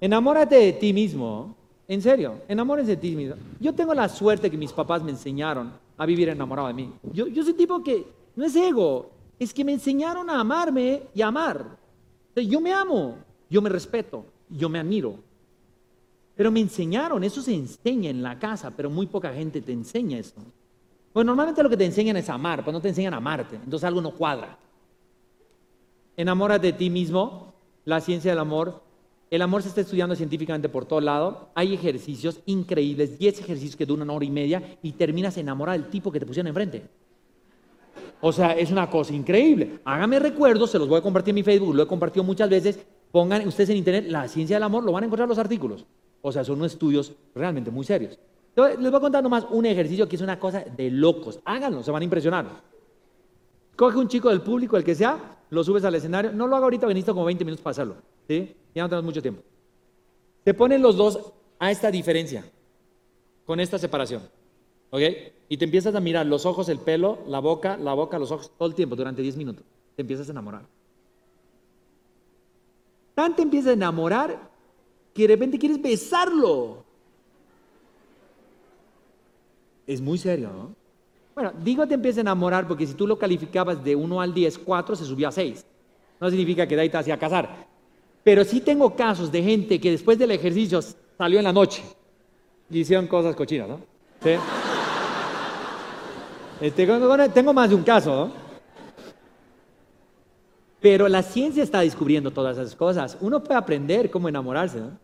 Enamórate de ti mismo. En serio, enamórense de ti mismo. Yo tengo la suerte que mis papás me enseñaron a vivir enamorado de mí. Yo, yo soy tipo que no es ego, es que me enseñaron a amarme y a amar. Yo me amo, yo me respeto, yo me admiro. Pero me enseñaron, eso se enseña en la casa, pero muy poca gente te enseña eso. Pues normalmente lo que te enseñan es amar, pues no te enseñan a amarte, entonces algo no cuadra. Enamórate de ti mismo, la ciencia del amor. El amor se está estudiando científicamente por todo lado. Hay ejercicios increíbles, 10 ejercicios que duran una hora y media y terminas enamorado del tipo que te pusieron enfrente. O sea, es una cosa increíble. Hágame recuerdos, se los voy a compartir en mi Facebook, lo he compartido muchas veces. Pongan ustedes en internet la ciencia del amor, lo van a encontrar los artículos. O sea, son unos estudios realmente muy serios. les voy a contar nomás un ejercicio que es una cosa de locos. Háganlo, se van a impresionar. Coge un chico del público, el que sea, lo subes al escenario. No lo hago ahorita, necesito como 20 minutos para hacerlo. Ya no tenemos mucho tiempo. Se ponen los dos a esta diferencia, con esta separación. ¿Ok? Y te empiezas a mirar los ojos, el pelo, la boca, la boca, los ojos, todo el tiempo, durante 10 minutos. Te empiezas a enamorar. Tan te empiezas a enamorar que de repente quieres besarlo. Es muy serio, ¿no? Bueno, digo te empieza a enamorar porque si tú lo calificabas de 1 al 10, 4 se subió a 6. No significa que de ahí te hacía casar. Pero sí tengo casos de gente que después del ejercicio salió en la noche y hicieron cosas cochinas, ¿no? Este, tengo más de un caso. Pero la ciencia está descubriendo todas esas cosas. Uno puede aprender cómo enamorarse, ¿no?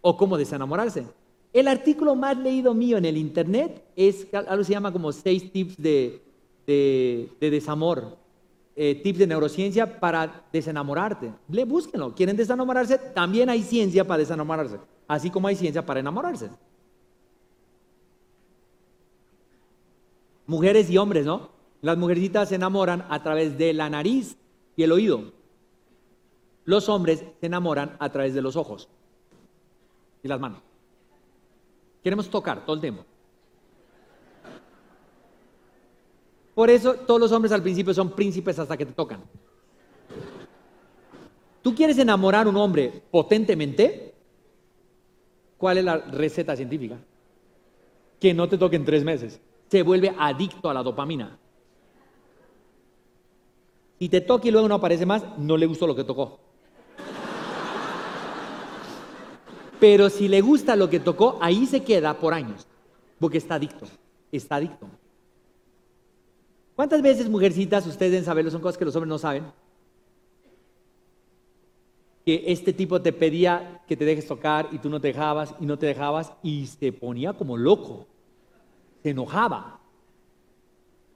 O cómo desenamorarse. El artículo más leído mío en el internet es algo que se llama como seis tips de, desamor, eh, tips de neurociencia para desenamorarte. Le búsquenlo. ¿Quieren desenamorarse? También hay ciencia para desenamorarse, así como hay ciencia para enamorarse. Mujeres y hombres, ¿no? Las mujercitas se enamoran a través de la nariz y el oído. Los hombres se enamoran a través de los ojos y las manos. Queremos tocar todo el tiempo. Por eso todos los hombres al principio son príncipes hasta que te tocan. ¿Tú quieres enamorar a un hombre potentemente? ¿Cuál es la receta científica? Que no te toquen tres meses. Se vuelve adicto a la dopamina. Si te toca y luego no aparece más, no le gustó lo que tocó. Pero si le gusta lo que tocó, ahí se queda por años, porque está adicto, está adicto. ¿Cuántas veces, mujercitas, ustedes deben saberlo, son cosas que los hombres no saben? Que este tipo te pedía que te dejes tocar y tú no te dejabas y no te dejabas y se ponía como loco, se enojaba.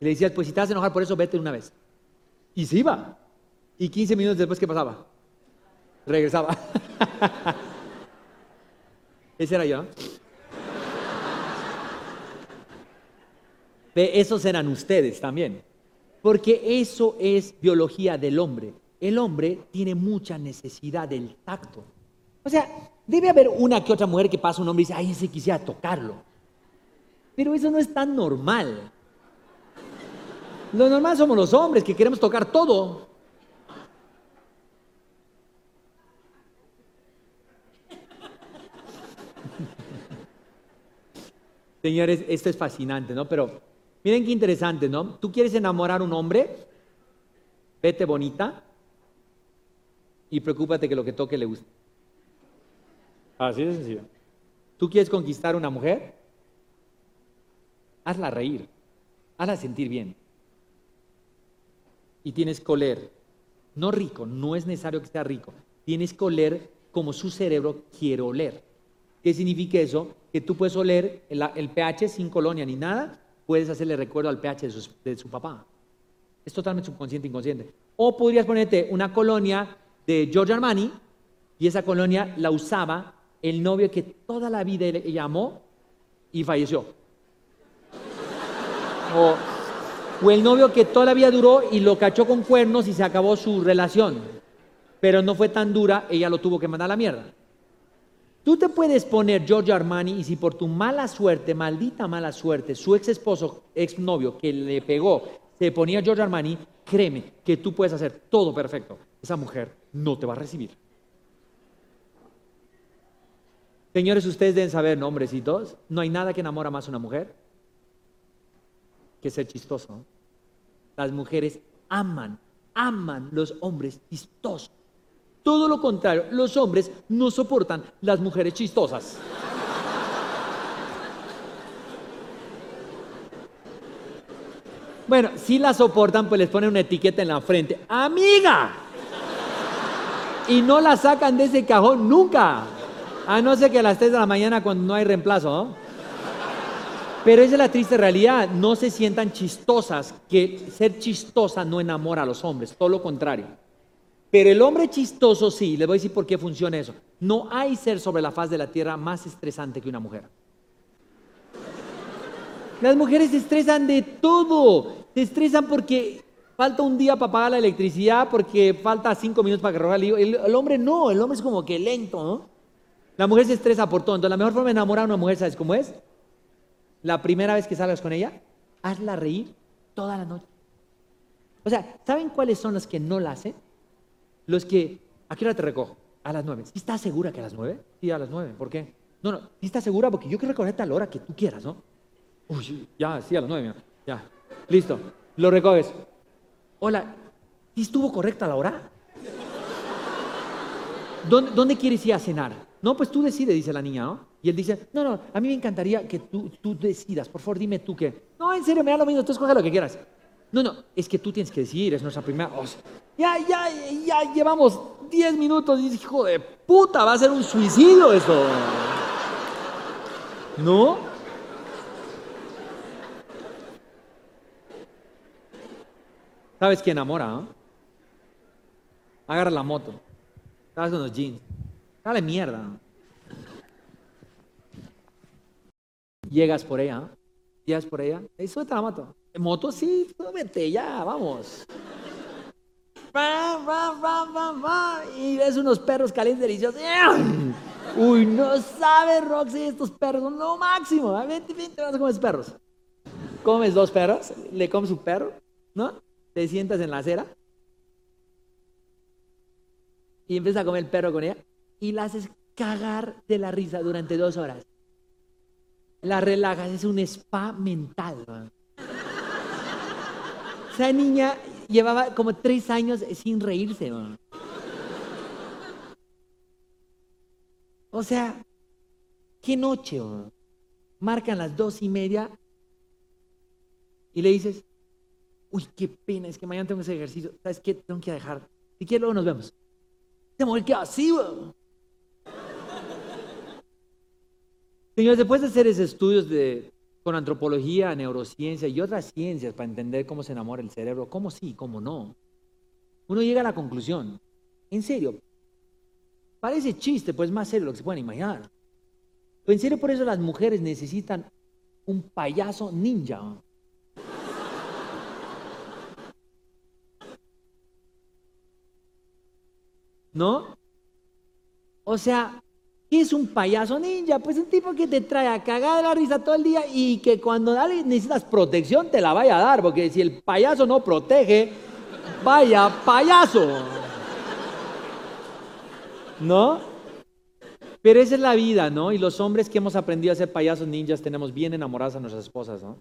le decías, pues si te vas a enojar por eso, vete una vez. Y se iba. Y 15 minutos después, ¿qué pasaba? Regresaba. Ese era yo. Esos eran ustedes también. Porque eso es biología del hombre. El hombre tiene mucha necesidad del tacto. O sea, debe haber una que otra mujer que pasa un hombre y dice, ay, ese quisiera tocarlo. Pero eso no es tan normal. Lo normal somos los hombres que queremos tocar todo. Señores, esto es fascinante, ¿no? Pero miren qué interesante, ¿no? Tú quieres enamorar a un hombre, vete bonita y preocúpate que lo que toque le guste. Así de sencillo. ¿Tú quieres conquistar a una mujer? Hazla reír, hazla sentir bien. Y tienes que oler, no rico, no es necesario que sea rico, tienes que oler como su cerebro quiere oler. ¿Qué significa eso? Que tú puedes oler el, pH sin colonia ni nada, puedes hacerle recuerdo al pH de su, papá. Es totalmente subconsciente, inconsciente. O podrías ponerte una colonia de Giorgio Armani y esa colonia la usaba el novio que toda la vida ella amó y falleció. O, o, el novio que toda la vida duró y lo cachó con cuernos y se acabó su relación. Pero no fue tan dura, ella lo tuvo que mandar a la mierda. Tú te puedes poner Giorgio Armani y si por tu mala suerte, maldita mala suerte, su ex esposo, ex novio que le pegó, se ponía Giorgio Armani, créeme que tú puedes hacer todo perfecto. Esa mujer no te va a recibir. Señores, ustedes deben saber, ¿no, hombrecitos, no hay nada que enamora más a una mujer que ser chistoso. Las mujeres aman, aman los hombres chistosos. Todo lo contrario, los hombres no soportan las mujeres chistosas. Bueno, si la soportan, pues les ponen una etiqueta en la frente. ¡Amiga! Y no la sacan de ese cajón nunca. A no ser que a las 3 de la mañana cuando no hay reemplazo. ¿no? Pero esa es la triste realidad. No se sientan chistosas, que ser chistosa no enamora a los hombres, todo lo contrario. Pero el hombre chistoso sí, les voy a decir por qué funciona eso. No hay ser sobre la faz de la tierra más estresante que una mujer. Las mujeres se estresan de todo. Se estresan porque falta un día para pagar la electricidad, porque falta cinco minutos para que el, el, el hombre no, el hombre es como que lento, ¿no? La mujer se estresa por todo. Entonces, la mejor forma de enamorar a una mujer, ¿sabes cómo es? La primera vez que salgas con ella, hazla reír toda la noche. O sea, ¿saben cuáles son los que no la hacen? Los que, ¿a qué hora te recojo? A las nueve. ¿Sí estás segura que a las nueve? Sí, a las nueve. ¿Por qué? No, no, ¿sí estás segura? Porque yo quiero recogerte a la hora que tú quieras, ¿no? Uy, ya, sí, a las nueve, ya. Listo, lo recoges. Hola, ¿sí estuvo correcta la hora? ¿Dónde, ¿Dónde, quieres ir a cenar? No, pues tú decides, dice la niña, ¿no? Y él dice, no, no, a mí me encantaría que tú, tú decidas, por favor, dime tú qué. No, en serio, me da lo mismo, tú escoge lo que quieras. No, no, es que tú tienes que decidir, es nuestra primera... ya, ya, ya llevamos 10 minutos y hijo de puta, va a ser un suicidio esto. ¿No? ¿Sabes quién enamora? ¿no? Agarra la moto. Estás con los jeans. Dale mierda. Llegas por ella. Llegas por ella. Y suelta la moto. ¿En moto? Sí, vete ya, vamos. Y ves unos perros calientes deliciosos. Uy, no sabes, Roxy, estos perros son lo máximo. Vente, vente, vas a comer perros. Comes dos perros, le comes un perro, ¿no? te sientas en la acera y empiezas a comer el perro con ella y la haces cagar de la risa durante dos horas. La relajas, es un spa mental. ¿no? Esa niña llevaba como tres años sin reírse. O sea, ¿qué noche? ¿no? Marcan las dos y media y le dices, uy, qué pena, es que mañana tengo ese ejercicio, ¿sabes qué? Tengo que dejar. Si quieres, luego nos vemos. Se mujer queda así, weón. Señores, después de hacer esos estudios de, con antropología, neurociencia y otras ciencias para entender cómo se enamora el cerebro, cómo sí, cómo no, uno llega a la conclusión, en serio, parece chiste, pues más serio lo que se pueden imaginar. Pero en serio, por eso las mujeres necesitan un payaso ninja. ¿no? O sea, ¿qué es un payaso ninja? Pues un tipo que te trae a cagar la risa todo el día y que cuando necesitas protección te la vaya a dar, porque si el payaso no protege, vaya payaso. ¿No? Pero esa es la vida, ¿no? Y los hombres que hemos aprendido a ser payasos ninjas tenemos bien enamoradas a nuestras esposas, ¿no?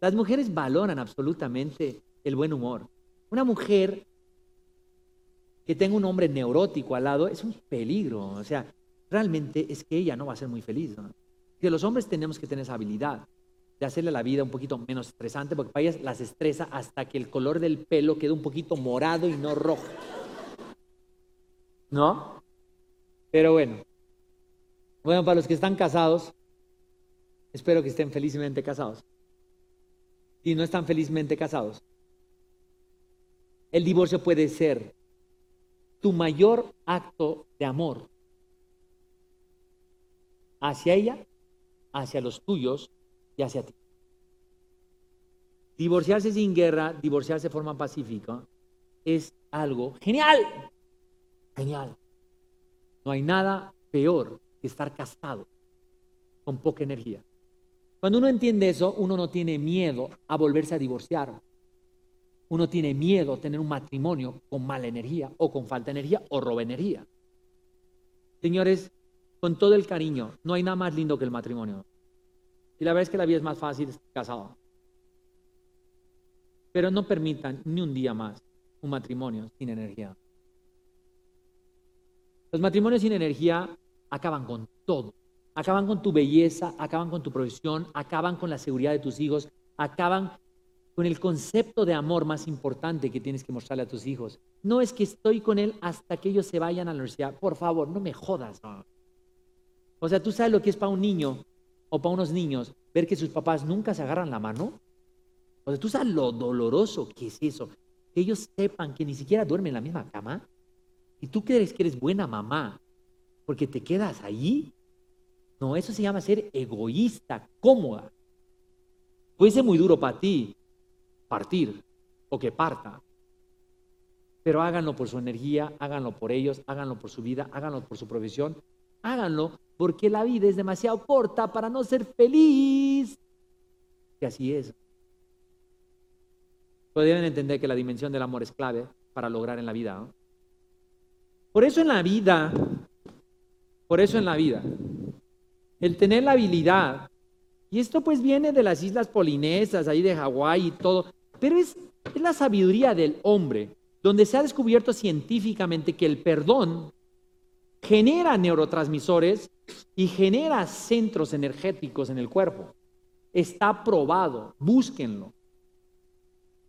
Las mujeres valoran absolutamente el buen humor. Una mujer que tenga un hombre neurótico al lado es un peligro. O sea, realmente es que ella no va a ser muy feliz. Que los hombres tenemos que tener esa habilidad de hacerle la vida un poquito menos estresante, porque para ellas las estresa hasta que el color del pelo quede un poquito morado y no rojo. ¿No? Pero bueno. Bueno, para los que están casados, espero que estén felizmente casados. Y no están felizmente casados. El divorcio puede ser tu mayor acto de amor hacia ella, hacia los tuyos y hacia ti. Divorciarse sin guerra, divorciarse de forma pacífica, es algo genial. Genial. No hay nada peor que estar casado con poca energía. Cuando uno entiende eso, uno no tiene miedo a volverse a divorciar uno tiene miedo a tener un matrimonio con mala energía o con falta de energía o roba energía. Señores, con todo el cariño, no hay nada más lindo que el matrimonio. Y la verdad es que la vida es más fácil casado. Pero no permitan ni un día más un matrimonio sin energía. Los matrimonios sin energía acaban con todo. Acaban con tu belleza, acaban con tu profesión, acaban con la seguridad de tus hijos, acaban con el concepto de amor más importante que tienes que mostrarle a tus hijos. No es que estoy con él hasta que ellos se vayan a la universidad. Por favor, no me jodas. O sea, tú sabes lo que es para un niño o para unos niños ver que sus papás nunca se agarran la mano. O sea, tú sabes lo doloroso que es eso. Que ellos sepan que ni siquiera duermen en la misma cama. Y tú crees que eres buena mamá porque te quedas ahí. No, eso se llama ser egoísta, cómoda. Puede ser muy duro para ti partir o que parta. Pero háganlo por su energía, háganlo por ellos, háganlo por su vida, háganlo por su profesión, háganlo porque la vida es demasiado corta para no ser feliz. Y así es. Pero deben entender que la dimensión del amor es clave para lograr en la vida. Por eso en la vida, por eso en la vida, el tener la habilidad, y esto pues viene de las islas polinesas, ahí de Hawái y todo, pero es la sabiduría del hombre, donde se ha descubierto científicamente que el perdón genera neurotransmisores y genera centros energéticos en el cuerpo. Está probado, búsquenlo.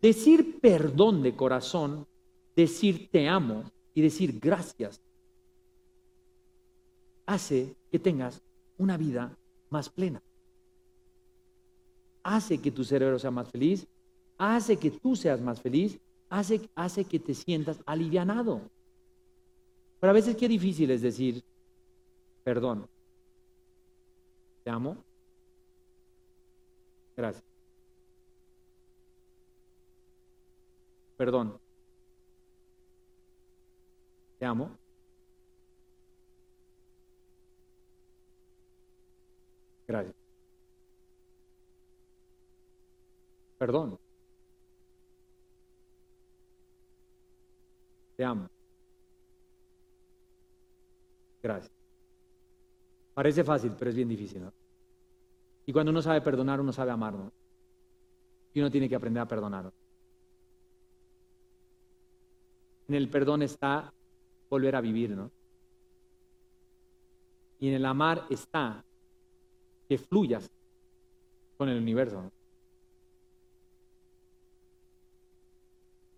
Decir perdón de corazón, decir te amo y decir gracias, hace que tengas una vida más plena. Hace que tu cerebro sea más feliz, hace que tú seas más feliz, hace, hace que te sientas alivianado. Pero a veces qué difícil es decir, perdón, te amo, gracias. Perdón, te amo. Gracias. Perdón. Te amo. Gracias. Parece fácil, pero es bien difícil, ¿no? Y cuando uno sabe perdonar, uno sabe amar, ¿no? Y uno tiene que aprender a perdonar. En el perdón está volver a vivir, ¿no? Y en el amar está que fluyas con el universo. ¿no?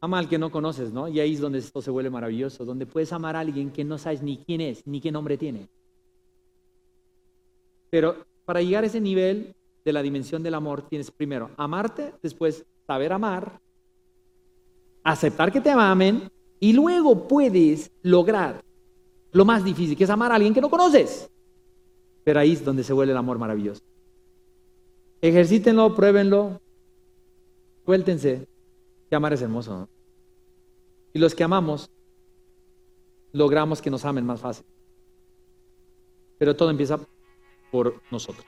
Ama al que no conoces, ¿no? Y ahí es donde esto se vuelve maravilloso, donde puedes amar a alguien que no sabes ni quién es, ni qué nombre tiene. Pero para llegar a ese nivel de la dimensión del amor, tienes primero amarte, después saber amar, aceptar que te amen, y luego puedes lograr lo más difícil, que es amar a alguien que no conoces. Pero ahí es donde se vuelve el amor maravilloso. Ejercítenlo, pruébenlo, suéltense que amar es hermoso. Y los que amamos, logramos que nos amen más fácil. Pero todo empieza por nosotros.